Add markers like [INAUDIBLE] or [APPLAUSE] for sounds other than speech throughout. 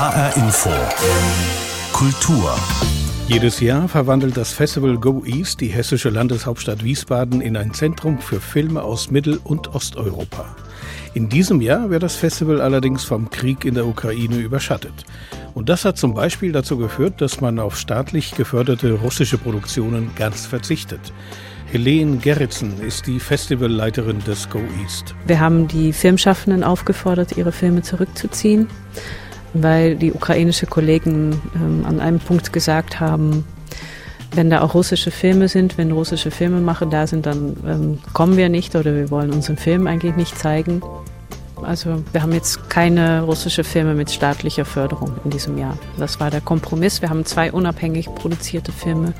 HR Info. Kultur. Jedes Jahr verwandelt das Festival Go East die hessische Landeshauptstadt Wiesbaden in ein Zentrum für Filme aus Mittel- und Osteuropa. In diesem Jahr wird das Festival allerdings vom Krieg in der Ukraine überschattet. Und das hat zum Beispiel dazu geführt, dass man auf staatlich geförderte russische Produktionen ganz verzichtet. Helene Gerritsen ist die Festivalleiterin des Go East. Wir haben die Filmschaffenden aufgefordert, ihre Filme zurückzuziehen, weil die ukrainische Kollegen ähm, an einem Punkt gesagt haben, wenn da auch russische Filme sind, wenn russische Filmemacher da sind, dann ähm, kommen wir nicht oder wir wollen unseren Film eigentlich nicht zeigen. Also wir haben jetzt keine russische Filme mit staatlicher Förderung in diesem Jahr. Das war der Kompromiss. Wir haben zwei unabhängig produzierte Filme,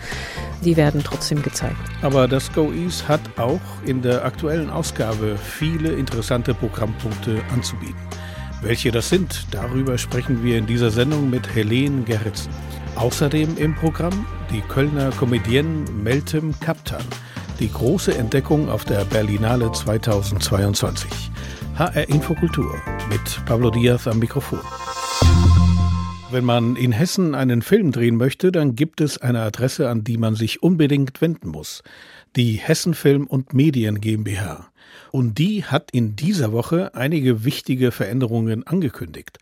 die werden trotzdem gezeigt. Aber das Go East hat auch in der aktuellen Ausgabe viele interessante Programmpunkte anzubieten. Welche das sind, darüber sprechen wir in dieser Sendung mit Helene Gerritsen. Außerdem im Programm die Kölner Comedienne Meltem Kaptan, die große Entdeckung auf der Berlinale 2022. HR Infokultur mit Pablo Diaz am Mikrofon. Wenn man in Hessen einen Film drehen möchte, dann gibt es eine Adresse, an die man sich unbedingt wenden muss. Die Hessen Film und Medien GmbH. Und die hat in dieser Woche einige wichtige Veränderungen angekündigt.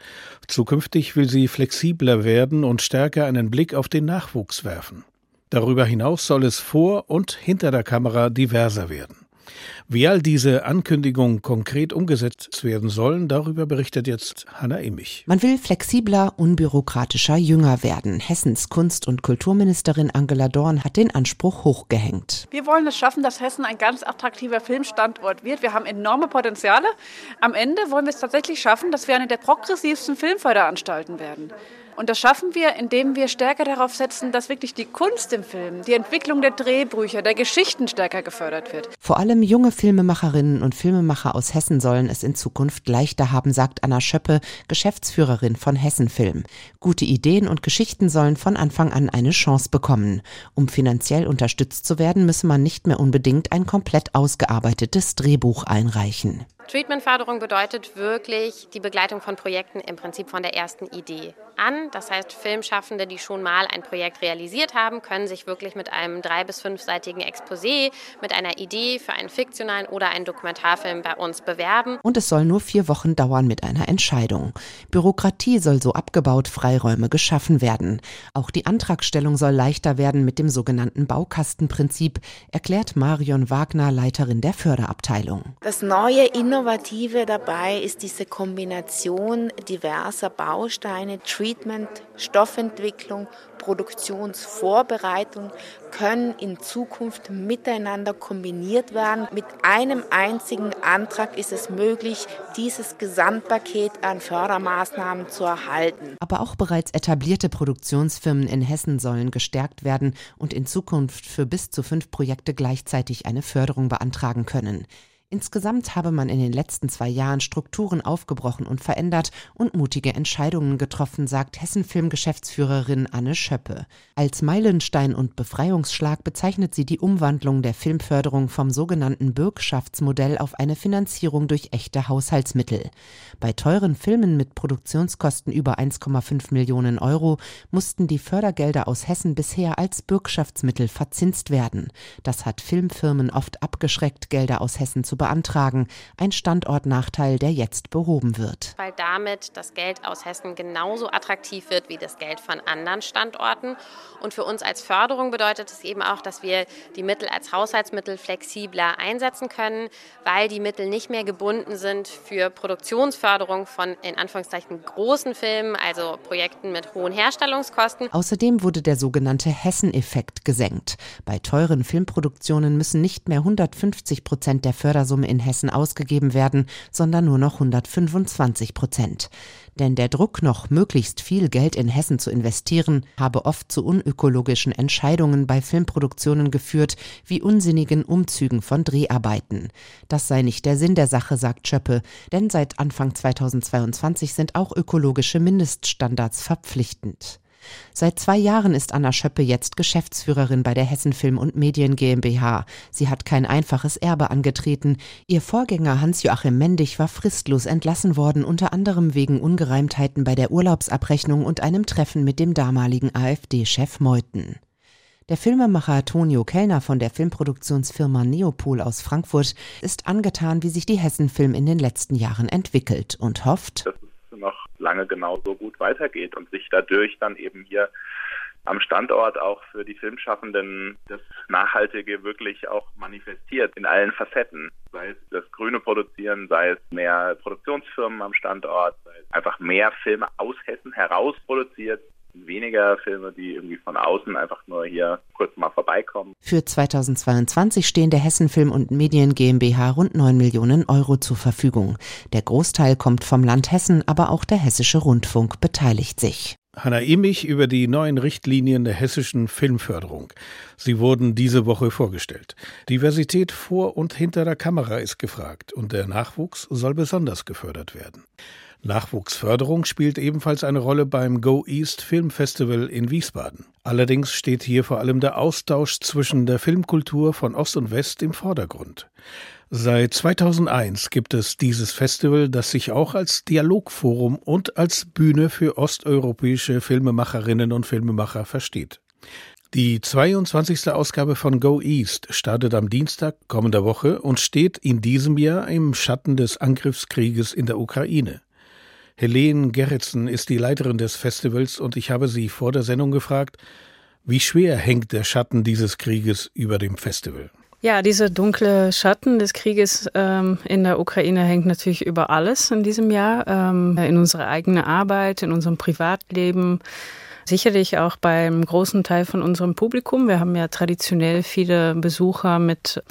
Zukünftig will sie flexibler werden und stärker einen Blick auf den Nachwuchs werfen. Darüber hinaus soll es vor und hinter der Kamera diverser werden. Wie all diese Ankündigungen konkret umgesetzt werden sollen, darüber berichtet jetzt Hanna Immich. Man will flexibler, unbürokratischer, jünger werden. Hessens Kunst- und Kulturministerin Angela Dorn hat den Anspruch hochgehängt. Wir wollen es schaffen, dass Hessen ein ganz attraktiver Filmstandort wird. Wir haben enorme Potenziale. Am Ende wollen wir es tatsächlich schaffen, dass wir eine der progressivsten Filmförderanstalten werden. Und das schaffen wir, indem wir stärker darauf setzen, dass wirklich die Kunst im Film, die Entwicklung der Drehbücher, der Geschichten stärker gefördert wird. Vor allem junge Filmemacherinnen und Filmemacher aus Hessen sollen es in Zukunft leichter haben, sagt Anna Schöppe, Geschäftsführerin von Hessenfilm. Gute Ideen und Geschichten sollen von Anfang an eine Chance bekommen. Um finanziell unterstützt zu werden, müsse man nicht mehr unbedingt ein komplett ausgearbeitetes Drehbuch einreichen. Treatmentförderung bedeutet wirklich die Begleitung von Projekten im Prinzip von der ersten Idee an. Das heißt, Filmschaffende, die schon mal ein Projekt realisiert haben, können sich wirklich mit einem drei- bis fünfseitigen Exposé, mit einer Idee für einen fiktionalen oder einen Dokumentarfilm bei uns bewerben. Und es soll nur vier Wochen dauern mit einer Entscheidung. Bürokratie soll so abgebaut, Freiräume geschaffen werden. Auch die Antragstellung soll leichter werden mit dem sogenannten Baukastenprinzip, erklärt Marion Wagner, Leiterin der Förderabteilung. Das neue Innovative dabei ist diese Kombination diverser Bausteine, Treatment, Stoffentwicklung, Produktionsvorbereitung können in Zukunft miteinander kombiniert werden. Mit einem einzigen Antrag ist es möglich, dieses Gesamtpaket an Fördermaßnahmen zu erhalten. Aber auch bereits etablierte Produktionsfirmen in Hessen sollen gestärkt werden und in Zukunft für bis zu fünf Projekte gleichzeitig eine Förderung beantragen können. Insgesamt habe man in den letzten zwei Jahren Strukturen aufgebrochen und verändert und mutige Entscheidungen getroffen, sagt Hessenfilm-Geschäftsführerin Anne Schöppe. Als Meilenstein und Befreiungsschlag bezeichnet sie die Umwandlung der Filmförderung vom sogenannten Bürgschaftsmodell auf eine Finanzierung durch echte Haushaltsmittel. Bei teuren Filmen mit Produktionskosten über 1,5 Millionen Euro mussten die Fördergelder aus Hessen bisher als Bürgschaftsmittel verzinst werden. Das hat Filmfirmen oft abgeschreckt, Gelder aus Hessen zu beantragen. Ein Standortnachteil, der jetzt behoben wird. Weil damit das Geld aus Hessen genauso attraktiv wird wie das Geld von anderen Standorten. Und für uns als Förderung bedeutet es eben auch, dass wir die Mittel als Haushaltsmittel flexibler einsetzen können, weil die Mittel nicht mehr gebunden sind für Produktionsförderung von in Anführungszeichen großen Filmen, also Projekten mit hohen Herstellungskosten. Außerdem wurde der sogenannte Hessen-Effekt gesenkt. Bei teuren Filmproduktionen müssen nicht mehr 150 Prozent der Fördersumme in Hessen ausgegeben werden, sondern nur noch 125 Prozent. Denn der Druck, noch möglichst viel Geld in Hessen zu investieren, habe oft zu unökologischen Entscheidungen bei Filmproduktionen geführt, wie unsinnigen Umzügen von Dreharbeiten. Das sei nicht der Sinn der Sache, sagt Schöppe, denn seit Anfang 2022 sind auch ökologische Mindeststandards verpflichtend. Seit zwei Jahren ist Anna Schöppe jetzt Geschäftsführerin bei der Hessen Film und Medien GmbH. Sie hat kein einfaches Erbe angetreten. Ihr Vorgänger Hans-Joachim Mendig war fristlos entlassen worden, unter anderem wegen Ungereimtheiten bei der Urlaubsabrechnung und einem Treffen mit dem damaligen AfD-Chef Meuthen. Der Filmemacher Tonio Kellner von der Filmproduktionsfirma Neopol aus Frankfurt ist angetan, wie sich die Hessenfilm in den letzten Jahren entwickelt und hofft, noch lange genauso gut weitergeht und sich dadurch dann eben hier am Standort auch für die Filmschaffenden das Nachhaltige wirklich auch manifestiert in allen Facetten. Sei es das grüne Produzieren, sei es mehr Produktionsfirmen am Standort, sei es einfach mehr Filme aus Hessen heraus produziert, weniger Filme, die irgendwie von außen einfach nur hier kurz mal vorbeikommen. Für 2022 stehen der Hessen Film und Medien GmbH rund 9 Millionen Euro zur Verfügung. Der Großteil kommt vom Land Hessen, aber auch der Hessische Rundfunk beteiligt sich. Hanna Immich über die neuen Richtlinien der hessischen Filmförderung. Sie wurden diese Woche vorgestellt. Diversität vor und hinter der Kamera ist gefragt und der Nachwuchs soll besonders gefördert werden. Nachwuchsförderung spielt ebenfalls eine Rolle beim Go East Film Festival in Wiesbaden. Allerdings steht hier vor allem der Austausch zwischen der Filmkultur von Ost und West im Vordergrund. Seit 2001 gibt es dieses Festival, das sich auch als Dialogforum und als Bühne für osteuropäische Filmemacherinnen und Filmemacher versteht. Die 22. Ausgabe von Go East startet am Dienstag kommender Woche und steht in diesem Jahr im Schatten des Angriffskrieges in der Ukraine. Helene Gerritsen ist die Leiterin des Festivals und ich habe sie vor der Sendung gefragt, wie schwer hängt der Schatten dieses Krieges über dem Festival? Ja, dieser dunkle Schatten des Krieges ähm, in der Ukraine hängt natürlich über alles in diesem Jahr, ähm, in unserer eigenen Arbeit, in unserem Privatleben, sicherlich auch beim großen Teil von unserem Publikum. Wir haben ja traditionell viele Besucher mit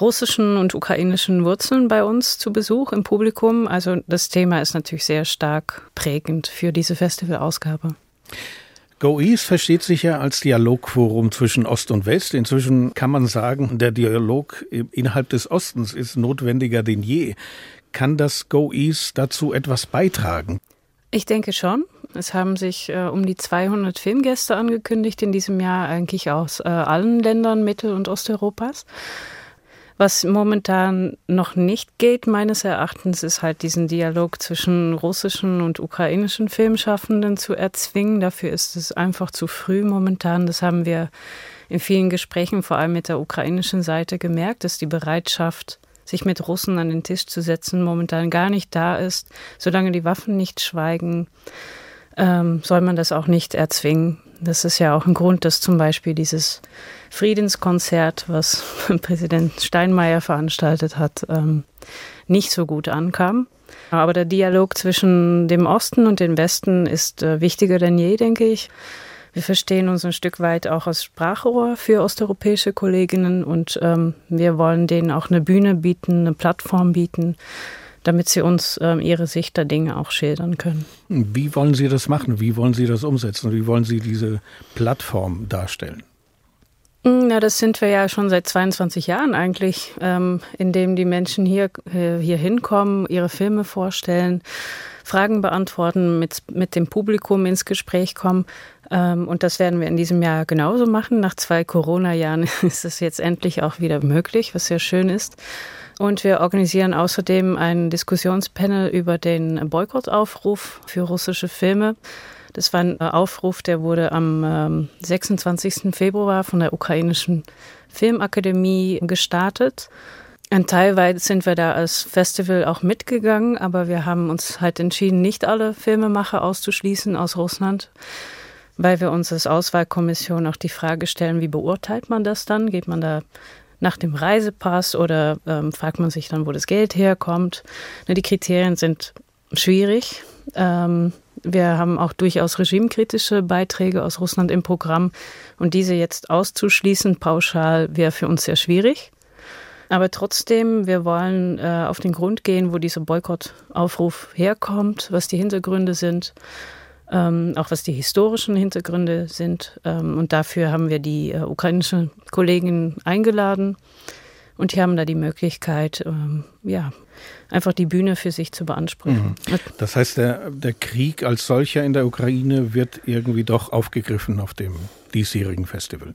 russischen und ukrainischen Wurzeln bei uns zu Besuch im Publikum. Also das Thema ist natürlich sehr stark prägend für diese Festivalausgabe. Go East versteht sich ja als Dialogforum zwischen Ost und West. Inzwischen kann man sagen, der Dialog innerhalb des Ostens ist notwendiger denn je. Kann das Go East dazu etwas beitragen? Ich denke schon. Es haben sich äh, um die 200 Filmgäste angekündigt in diesem Jahr, eigentlich aus äh, allen Ländern Mittel- und Osteuropas. Was momentan noch nicht geht, meines Erachtens, ist halt diesen Dialog zwischen russischen und ukrainischen Filmschaffenden zu erzwingen. Dafür ist es einfach zu früh momentan. Das haben wir in vielen Gesprächen, vor allem mit der ukrainischen Seite, gemerkt, dass die Bereitschaft, sich mit Russen an den Tisch zu setzen, momentan gar nicht da ist. Solange die Waffen nicht schweigen, ähm, soll man das auch nicht erzwingen. Das ist ja auch ein Grund, dass zum Beispiel dieses Friedenskonzert, was [LAUGHS] Präsident Steinmeier veranstaltet hat, ähm, nicht so gut ankam. Aber der Dialog zwischen dem Osten und dem Westen ist äh, wichtiger denn je, denke ich. Wir verstehen uns ein Stück weit auch als Sprachrohr für osteuropäische Kolleginnen und ähm, wir wollen denen auch eine Bühne bieten, eine Plattform bieten, damit sie uns ähm, ihre Sicht der Dinge auch schildern können. Wie wollen Sie das machen? Wie wollen Sie das umsetzen? Wie wollen Sie diese Plattform darstellen? Hm, ja, das sind wir ja schon seit 22 Jahren eigentlich, ähm, indem die Menschen hier, äh, hier hinkommen, ihre Filme vorstellen, Fragen beantworten, mit, mit dem Publikum ins Gespräch kommen. Ähm, und das werden wir in diesem Jahr genauso machen. Nach zwei Corona-Jahren [LAUGHS] ist es jetzt endlich auch wieder möglich, was sehr schön ist. Und wir organisieren außerdem ein Diskussionspanel über den Boykottaufruf für russische Filme. Das war ein Aufruf, der wurde am 26. Ähm, Februar von der ukrainischen Filmakademie gestartet. Ein Teilweit sind wir da als Festival auch mitgegangen, aber wir haben uns halt entschieden, nicht alle Filmemacher auszuschließen aus Russland, weil wir uns als Auswahlkommission auch die Frage stellen, wie beurteilt man das dann? Geht man da nach dem Reisepass oder ähm, fragt man sich dann, wo das Geld herkommt. Ne, die Kriterien sind schwierig. Ähm, wir haben auch durchaus regimekritische Beiträge aus Russland im Programm und diese jetzt auszuschließen pauschal wäre für uns sehr schwierig. Aber trotzdem, wir wollen äh, auf den Grund gehen, wo dieser Boykottaufruf herkommt, was die Hintergründe sind ähm, auch was die historischen Hintergründe sind. Ähm, und dafür haben wir die äh, ukrainische Kollegin eingeladen. Und die haben da die Möglichkeit, ähm, ja, einfach die Bühne für sich zu beanspruchen. Mhm. Das heißt, der, der Krieg als solcher in der Ukraine wird irgendwie doch aufgegriffen auf dem diesjährigen Festival.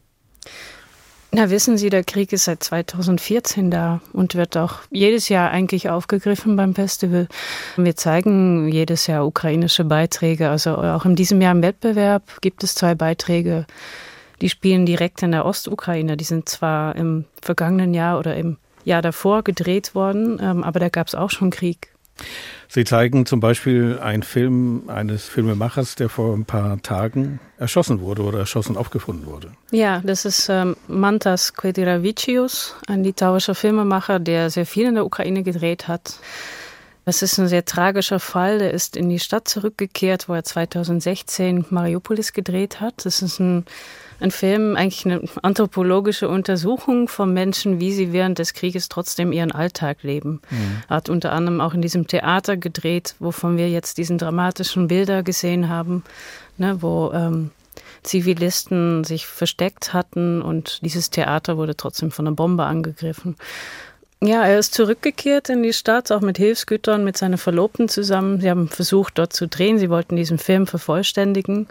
Na, wissen Sie, der Krieg ist seit 2014 da und wird auch jedes Jahr eigentlich aufgegriffen beim Festival. Wir zeigen jedes Jahr ukrainische Beiträge. Also auch in diesem Jahr im Wettbewerb gibt es zwei Beiträge, die spielen direkt in der Ostukraine. Die sind zwar im vergangenen Jahr oder im Jahr davor gedreht worden, ähm, aber da gab es auch schon Krieg. Sie zeigen zum Beispiel einen Film eines Filmemachers, der vor ein paar Tagen erschossen wurde oder erschossen aufgefunden wurde. Ja, das ist ähm, Mantas Kvediravičius, ein litauischer Filmemacher, der sehr viel in der Ukraine gedreht hat. Das ist ein sehr tragischer Fall. Der ist in die Stadt zurückgekehrt, wo er 2016 Mariupolis gedreht hat. Das ist ein ein Film, eigentlich eine anthropologische Untersuchung von Menschen, wie sie während des Krieges trotzdem ihren Alltag leben. Mhm. Er hat unter anderem auch in diesem Theater gedreht, wovon wir jetzt diesen dramatischen Bilder gesehen haben, ne, wo ähm, Zivilisten sich versteckt hatten und dieses Theater wurde trotzdem von einer Bombe angegriffen. Ja, er ist zurückgekehrt in die Stadt, auch mit Hilfsgütern, mit seiner Verlobten zusammen. Sie haben versucht, dort zu drehen. Sie wollten diesen Film vervollständigen.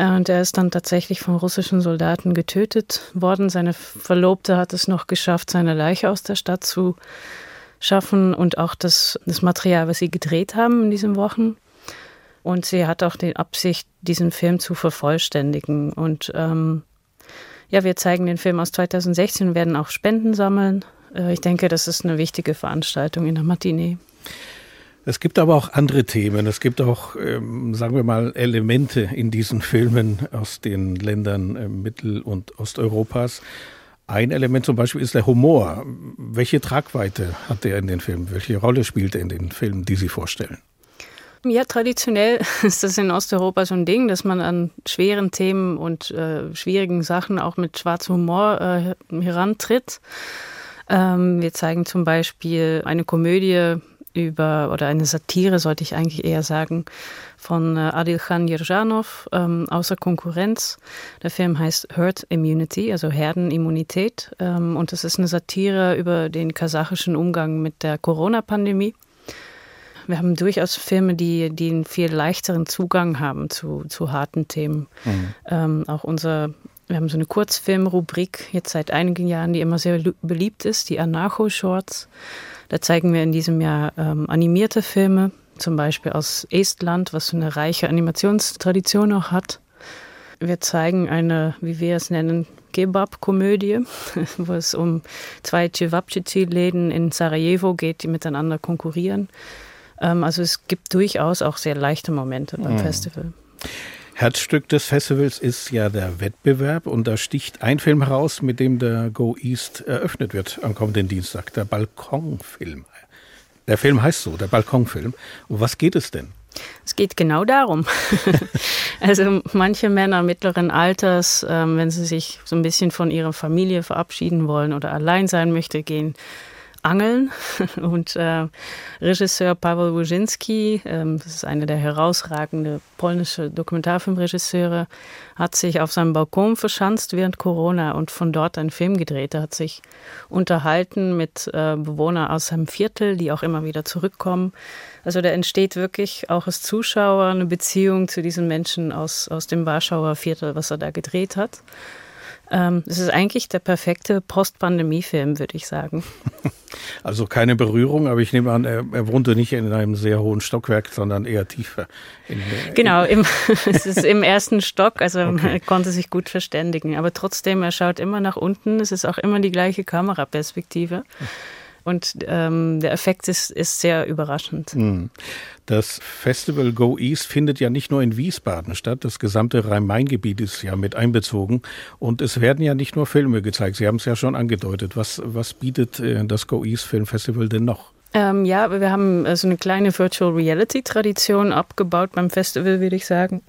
Und er ist dann tatsächlich von russischen Soldaten getötet worden. Seine Verlobte hat es noch geschafft, seine Leiche aus der Stadt zu schaffen und auch das, das Material, was sie gedreht haben in diesen Wochen. Und sie hat auch die Absicht, diesen Film zu vervollständigen. Und ähm, ja, wir zeigen den Film aus 2016 und werden auch Spenden sammeln. Äh, ich denke, das ist eine wichtige Veranstaltung in der Matinee. Es gibt aber auch andere Themen. Es gibt auch, ähm, sagen wir mal, Elemente in diesen Filmen aus den Ländern äh, Mittel- und Osteuropas. Ein Element zum Beispiel ist der Humor. Welche Tragweite hat der in den Filmen? Welche Rolle spielt er in den Filmen, die Sie vorstellen? Ja, traditionell [LAUGHS] ist das in Osteuropa so ein Ding, dass man an schweren Themen und äh, schwierigen Sachen auch mit schwarzem Humor äh, herantritt. Ähm, wir zeigen zum Beispiel eine Komödie über, oder eine Satire, sollte ich eigentlich eher sagen, von äh, Adilkhan Yerjanov, ähm, Außer Konkurrenz. Der Film heißt Herd Immunity, also Herdenimmunität. Ähm, und das ist eine Satire über den kasachischen Umgang mit der Corona-Pandemie. Wir haben durchaus Filme, die, die einen viel leichteren Zugang haben zu, zu harten Themen. Mhm. Ähm, auch unser wir haben so eine Kurzfilmrubrik jetzt seit einigen Jahren, die immer sehr beliebt ist, die Anarcho-Shorts. Da zeigen wir in diesem Jahr ähm, animierte Filme, zum Beispiel aus Estland, was eine reiche Animationstradition auch hat. Wir zeigen eine, wie wir es nennen, Kebab-Komödie, [LAUGHS] wo es um zwei Cevapcici-Läden in Sarajevo geht, die miteinander konkurrieren. Ähm, also es gibt durchaus auch sehr leichte Momente beim mhm. Festival. Herzstück des Festivals ist ja der Wettbewerb und da sticht ein Film heraus, mit dem der Go East eröffnet wird am kommenden Dienstag, der Balkonfilm. Der Film heißt so, der Balkonfilm. Um was geht es denn? Es geht genau darum. [LAUGHS] also manche Männer mittleren Alters, ähm, wenn sie sich so ein bisschen von ihrer Familie verabschieden wollen oder allein sein möchte, gehen Angeln. [LAUGHS] Und äh, Regisseur Paweł Wojcinski, ähm, das ist einer der herausragenden polnische Dokumentarfilmregisseure, hat sich auf seinem Balkon verschanzt während Corona und von dort einen Film gedreht. Er hat sich unterhalten mit äh, Bewohnern aus seinem Viertel, die auch immer wieder zurückkommen. Also da entsteht wirklich auch als Zuschauer eine Beziehung zu diesen Menschen aus, aus dem Warschauer Viertel, was er da gedreht hat. Ähm, es ist eigentlich der perfekte Post-Pandemie-Film, würde ich sagen. [LAUGHS] Also keine Berührung, aber ich nehme an, er, er, wohnte nicht in einem sehr hohen Stockwerk, sondern eher tiefer. In, genau, im, [LAUGHS] es ist im ersten Stock, also okay. er konnte sich gut verständigen. Aber trotzdem, er schaut immer nach unten. Es ist auch immer die gleiche Kameraperspektive. Und ähm, der Effekt ist, ist sehr überraschend. Hm. Das Festival Go East findet ja nicht nur in Wiesbaden statt, das gesamte Rhein-Main-Gebiet ist ja mit einbezogen. Und es werden ja nicht nur Filme gezeigt, Sie haben es ja schon angedeutet. Was, was bietet äh, das Go East Film Festival denn noch? Ähm, ja, wir haben äh, so eine kleine Virtual Reality Tradition abgebaut beim Festival, würde ich sagen.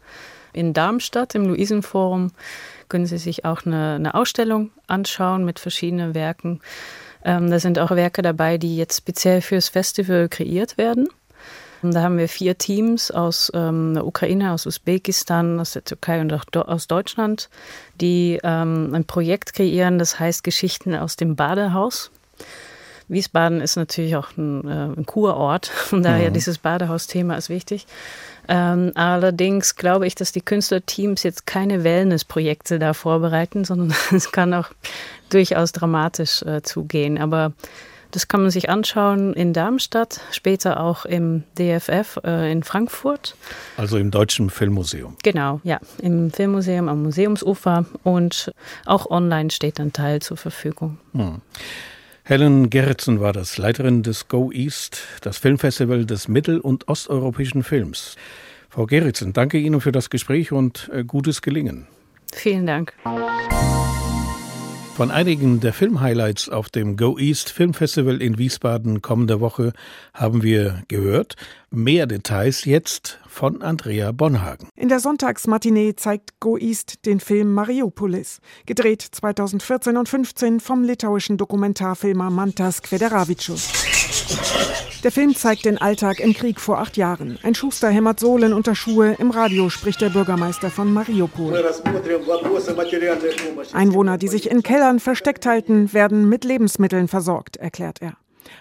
In Darmstadt im Luisenforum können Sie sich auch eine, eine Ausstellung anschauen mit verschiedenen Werken. Ähm, da sind auch Werke dabei, die jetzt speziell fürs Festival kreiert werden. Da haben wir vier Teams aus ähm, der Ukraine, aus Usbekistan, aus der Türkei und auch aus Deutschland, die ähm, ein Projekt kreieren, das heißt Geschichten aus dem Badehaus. Wiesbaden ist natürlich auch ein, äh, ein Kurort, von daher mhm. dieses Badehausthema ist wichtig. Ähm, allerdings glaube ich, dass die Künstlerteams jetzt keine Wellnessprojekte da vorbereiten, sondern [LAUGHS] es kann auch durchaus dramatisch äh, zugehen. Aber das kann man sich anschauen in Darmstadt, später auch im DFF äh, in Frankfurt. Also im Deutschen Filmmuseum. Genau, ja, im Filmmuseum am Museumsufer und auch online steht ein Teil zur Verfügung. Hm. Helen Gerritsen war das, Leiterin des Go East, das Filmfestival des mittel- und osteuropäischen Films. Frau Gerritsen, danke Ihnen für das Gespräch und äh, gutes Gelingen. Vielen Dank. Von einigen der Filmhighlights auf dem Go East Filmfestival in Wiesbaden kommende Woche haben wir gehört. Mehr Details jetzt von Andrea Bonhagen. In der Sonntagsmatinee zeigt Go East den Film Mariupolis, gedreht 2014 und 15 vom litauischen Dokumentarfilmer Mantas Kvederavičius. Der Film zeigt den Alltag im Krieg vor acht Jahren. Ein Schuster hämmert Sohlen unter Schuhe. Im Radio spricht der Bürgermeister von Mariupol. Einwohner, die sich in Kellern versteckt halten, werden mit Lebensmitteln versorgt, erklärt er.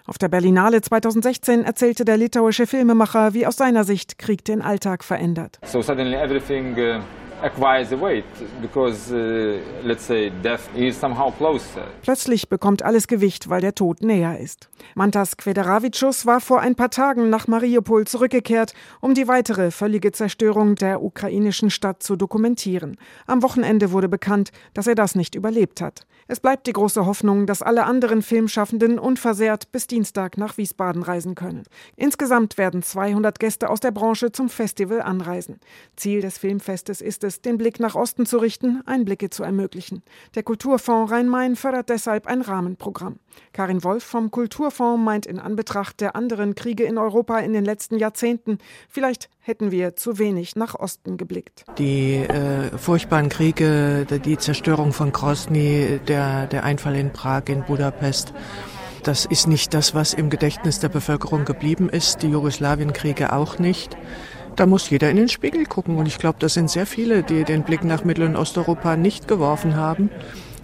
Auf der Berlinale 2016 erzählte der litauische Filmemacher, wie aus seiner Sicht Krieg den Alltag verändert. So suddenly everything uh. Plötzlich bekommt alles Gewicht, weil der Tod näher ist. Mantas Kvederavicius war vor ein paar Tagen nach Mariupol zurückgekehrt, um die weitere völlige Zerstörung der ukrainischen Stadt zu dokumentieren. Am Wochenende wurde bekannt, dass er das nicht überlebt hat. Es bleibt die große Hoffnung, dass alle anderen Filmschaffenden unversehrt bis Dienstag nach Wiesbaden reisen können. Insgesamt werden 200 Gäste aus der Branche zum Festival anreisen. Ziel des Filmfestes ist es, den Blick nach Osten zu richten, Einblicke zu ermöglichen. Der Kulturfonds Rhein-Main fördert deshalb ein Rahmenprogramm. Karin Wolf vom Kulturfonds meint in Anbetracht der anderen Kriege in Europa in den letzten Jahrzehnten, vielleicht hätten wir zu wenig nach Osten geblickt. Die äh, furchtbaren Kriege, die Zerstörung von Grozny, der, der Einfall in Prag, in Budapest, das ist nicht das, was im Gedächtnis der Bevölkerung geblieben ist, die Jugoslawienkriege auch nicht. Da muss jeder in den Spiegel gucken. Und ich glaube, das sind sehr viele, die den Blick nach Mittel- und Osteuropa nicht geworfen haben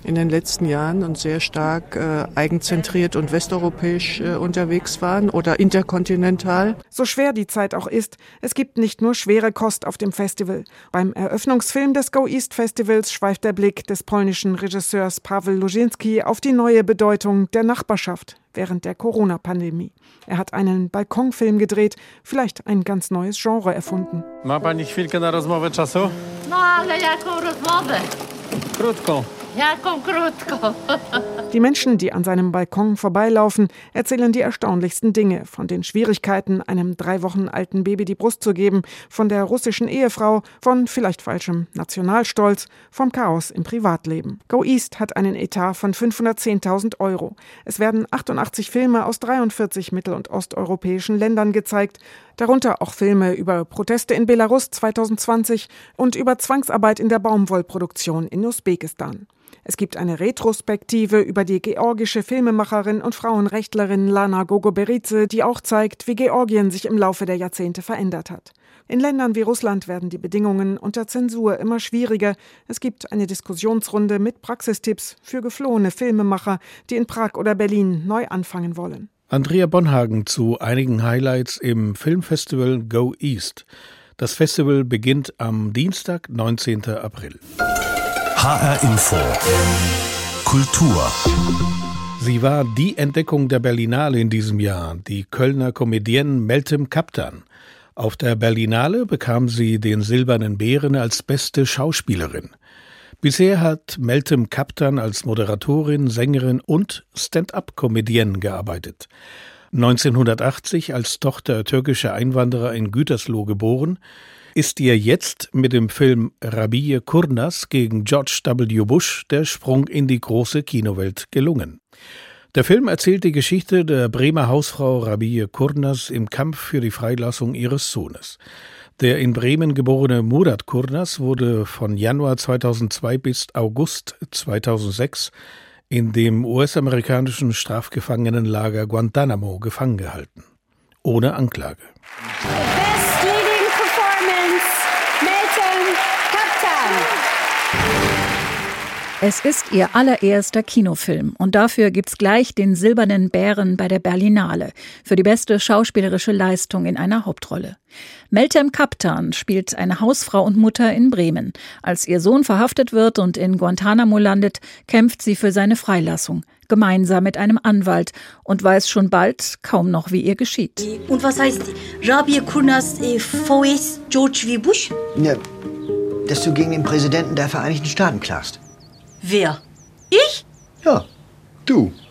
in den letzten Jahren und sehr stark äh, eigenzentriert und westeuropäisch äh, unterwegs waren oder interkontinental. So schwer die Zeit auch ist, es gibt nicht nur schwere Kost auf dem Festival. Beim Eröffnungsfilm des Go East Festivals schweift der Blick des polnischen Regisseurs Paweł Luzinski auf die neue Bedeutung der Nachbarschaft während der Corona-Pandemie. Er hat einen Balkonfilm gedreht, vielleicht ein ganz neues Genre erfunden. Ma pani chwilkę na rozmowę czasu? No, ale jaką rozmowę? Krótką. Ja, komm, krótko. Die Menschen, die an seinem Balkon vorbeilaufen, erzählen die erstaunlichsten Dinge. Von den Schwierigkeiten, einem drei Wochen alten Baby die Brust zu geben, von der russischen Ehefrau, von vielleicht falschem Nationalstolz, vom Chaos im Privatleben. Go East hat einen Etat von 510.000 Euro. Es werden 88 Filme aus 43 mittel- und osteuropäischen Ländern gezeigt, darunter auch Filme über Proteste in Belarus 2020 und über Zwangsarbeit in der Baumwollproduktion in Usbekistan. Es gibt eine Retrospektive über die georgische Filmemacherin und Frauenrechtlerin Lana Gogoberidze, die auch zeigt, wie Georgien sich im Laufe der Jahrzehnte verändert hat. In Ländern wie Russland werden die Bedingungen unter Zensur immer schwieriger. Es gibt eine Diskussionsrunde mit Praxistipps für geflohene Filmemacher, die in Prag oder Berlin neu anfangen wollen. Andrea Bonhagen zu einigen Highlights im Filmfestival Go East. Das Festival beginnt am Dienstag, 19. April. HR Info. Kultur. Sie war die Entdeckung der Berlinale in diesem Jahr, die Kölner Comedienne Meltem Kaptan. Auf der Berlinale bekam sie den Silbernen Bären als beste Schauspielerin. Bisher hat Meltem Kaptan als Moderatorin, Sängerin und Stand-up-Comedienne gearbeitet. 1980 als Tochter türkischer Einwanderer in Gütersloh geboren, ist ihr jetzt mit dem Film Rabie Kurnas gegen George W. Bush der Sprung in die große Kinowelt gelungen. Der Film erzählt die Geschichte der Bremer Hausfrau Rabie Kurnas im Kampf für die Freilassung ihres Sohnes. Der in Bremen geborene Murat Kurnas wurde von Januar 2002 bis August 2006 in dem US-amerikanischen Strafgefangenenlager Guantanamo gefangen gehalten. Ohne Anklage. Es ist ihr allererster Kinofilm und dafür gibt's gleich den Silbernen Bären bei der Berlinale für die beste schauspielerische Leistung in einer Hauptrolle. Meltem Kaptan spielt eine Hausfrau und Mutter in Bremen. Als ihr Sohn verhaftet wird und in Guantanamo landet, kämpft sie für seine Freilassung, gemeinsam mit einem Anwalt und weiß schon bald kaum noch, wie ihr geschieht. Und was heißt Rabia Kurnas äh, VS George W. Bush? Ja, dass du gegen den Präsidenten der Vereinigten Staaten klagst. Wer? Ich? Ja, du. [LAUGHS]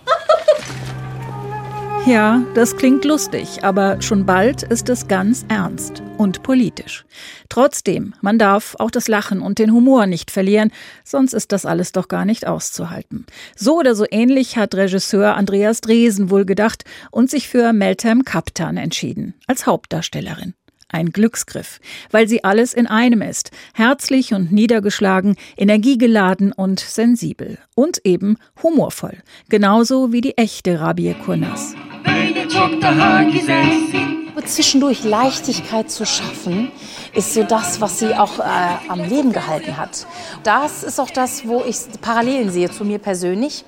Ja, das klingt lustig, aber schon bald ist es ganz ernst und politisch. Trotzdem, man darf auch das Lachen und den Humor nicht verlieren, sonst ist das alles doch gar nicht auszuhalten. So oder so ähnlich hat Regisseur Andreas Dresen wohl gedacht und sich für Meltem Kaptan entschieden, als Hauptdarstellerin. Ein Glücksgriff, weil sie alles in einem ist. Herzlich und niedergeschlagen, energiegeladen und sensibel. Und eben humorvoll. Genauso wie die echte Rabie Kurnas. Zwischendurch Leichtigkeit zu schaffen, ist so das, was sie auch äh, am Leben gehalten hat. Das ist auch das, wo ich Parallelen sehe zu mir persönlich.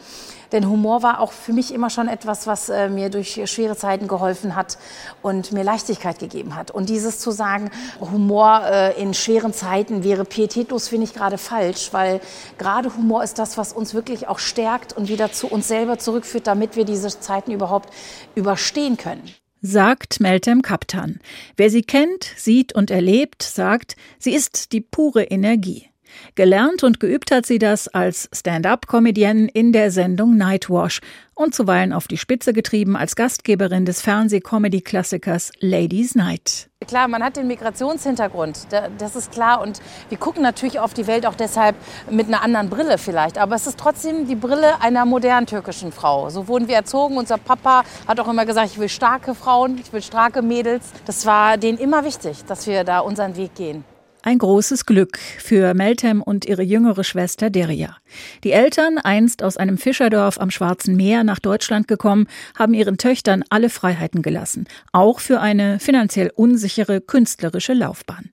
Denn Humor war auch für mich immer schon etwas, was äh, mir durch schwere Zeiten geholfen hat und mir Leichtigkeit gegeben hat. Und dieses zu sagen, Humor äh, in schweren Zeiten wäre pietätlos, finde ich gerade falsch, weil gerade Humor ist das, was uns wirklich auch stärkt und wieder zu uns selber zurückführt, damit wir diese Zeiten überhaupt überstehen können sagt Meltem Kaptan. Wer sie kennt, sieht und erlebt, sagt, sie ist die pure Energie. Gelernt und geübt hat sie das als Stand-up-Comedienne in der Sendung Nightwash und zuweilen auf die Spitze getrieben als Gastgeberin des Fernseh-Comedy-Klassikers Ladies Night. Klar, man hat den Migrationshintergrund, das ist klar. Und wir gucken natürlich auf die Welt auch deshalb mit einer anderen Brille vielleicht. Aber es ist trotzdem die Brille einer modernen türkischen Frau. So wurden wir erzogen. Unser Papa hat auch immer gesagt, ich will starke Frauen, ich will starke Mädels. Das war denen immer wichtig, dass wir da unseren Weg gehen. Ein großes Glück für Meltem und ihre jüngere Schwester Deria. Die Eltern, einst aus einem Fischerdorf am Schwarzen Meer nach Deutschland gekommen, haben ihren Töchtern alle Freiheiten gelassen, auch für eine finanziell unsichere künstlerische Laufbahn.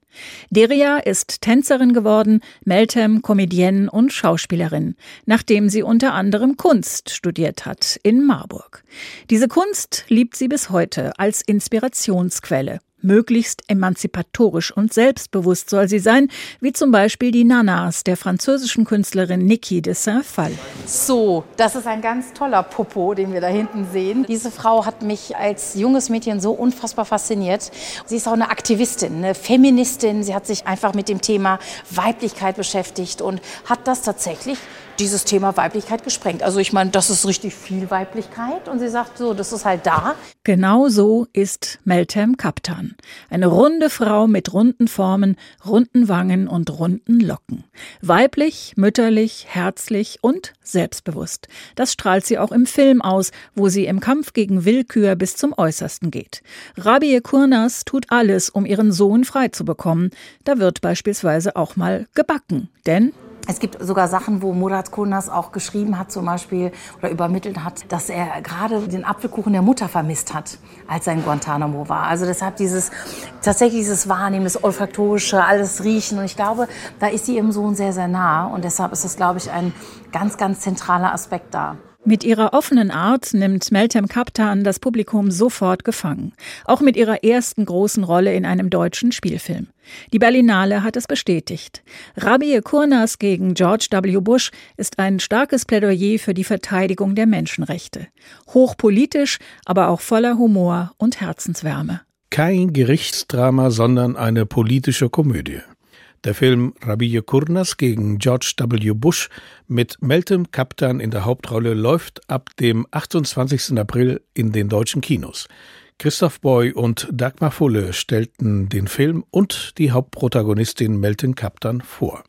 Deria ist Tänzerin geworden, Meltem Comedienne und Schauspielerin, nachdem sie unter anderem Kunst studiert hat in Marburg. Diese Kunst liebt sie bis heute als Inspirationsquelle Möglichst emanzipatorisch und selbstbewusst soll sie sein, wie zum Beispiel die Nanas der französischen Künstlerin Niki de Saint-Phal. So, das ist ein ganz toller Popo, den wir da hinten sehen. Diese Frau hat mich als junges Mädchen so unfassbar fasziniert. Sie ist auch eine Aktivistin, eine Feministin. Sie hat sich einfach mit dem Thema Weiblichkeit beschäftigt und hat das tatsächlich dieses Thema Weiblichkeit gesprengt. Also ich meine, das ist richtig viel Weiblichkeit und sie sagt so, das ist halt da. Genau so ist Meltem Kaptan. Eine runde Frau mit runden Formen, runden Wangen und runden Locken. Weiblich, mütterlich, herzlich und selbstbewusst. Das strahlt sie auch im Film aus, wo sie im Kampf gegen Willkür bis zum Äußersten geht. Rabie Kurnas tut alles, um ihren Sohn frei zu bekommen. Da wird beispielsweise auch mal gebacken, denn es gibt sogar Sachen, wo Murat Kurnas auch geschrieben hat, zum Beispiel, oder übermittelt hat, dass er gerade den Apfelkuchen der Mutter vermisst hat, als er in Guantanamo war. Also deshalb dieses, tatsächlich dieses Wahrnehmen, das Olfaktorische, alles riechen. Und ich glaube, da ist sie ihrem Sohn sehr, sehr nah. Und deshalb ist das, glaube ich, ein ganz, ganz zentraler Aspekt da. Mit ihrer offenen Art nimmt Meltem Kaptan das Publikum sofort gefangen. Auch mit ihrer ersten großen Rolle in einem deutschen Spielfilm. Die Berlinale hat es bestätigt. Rabie Kurnas gegen George W. Bush ist ein starkes Plädoyer für die Verteidigung der Menschenrechte. Hochpolitisch, aber auch voller Humor und Herzenswärme. Kein Gerichtsdrama, sondern eine politische Komödie. Der Film Rabie Kurnas gegen George W. Bush mit Meltem Kaptan in der Hauptrolle läuft ab dem 28. April in den deutschen Kinos. Christoph Boy und Dagmar Fulle stellten den Film und die Hauptprotagonistin Meltem Kaptan vor.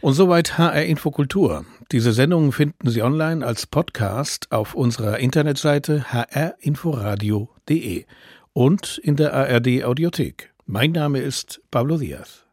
Und soweit HR Infokultur. Diese Sendungen finden Sie online als Podcast auf unserer Internetseite hrinforadio.de und in der ARD Audiothek. Mein Name ist Pablo Diaz.